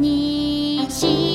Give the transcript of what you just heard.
にし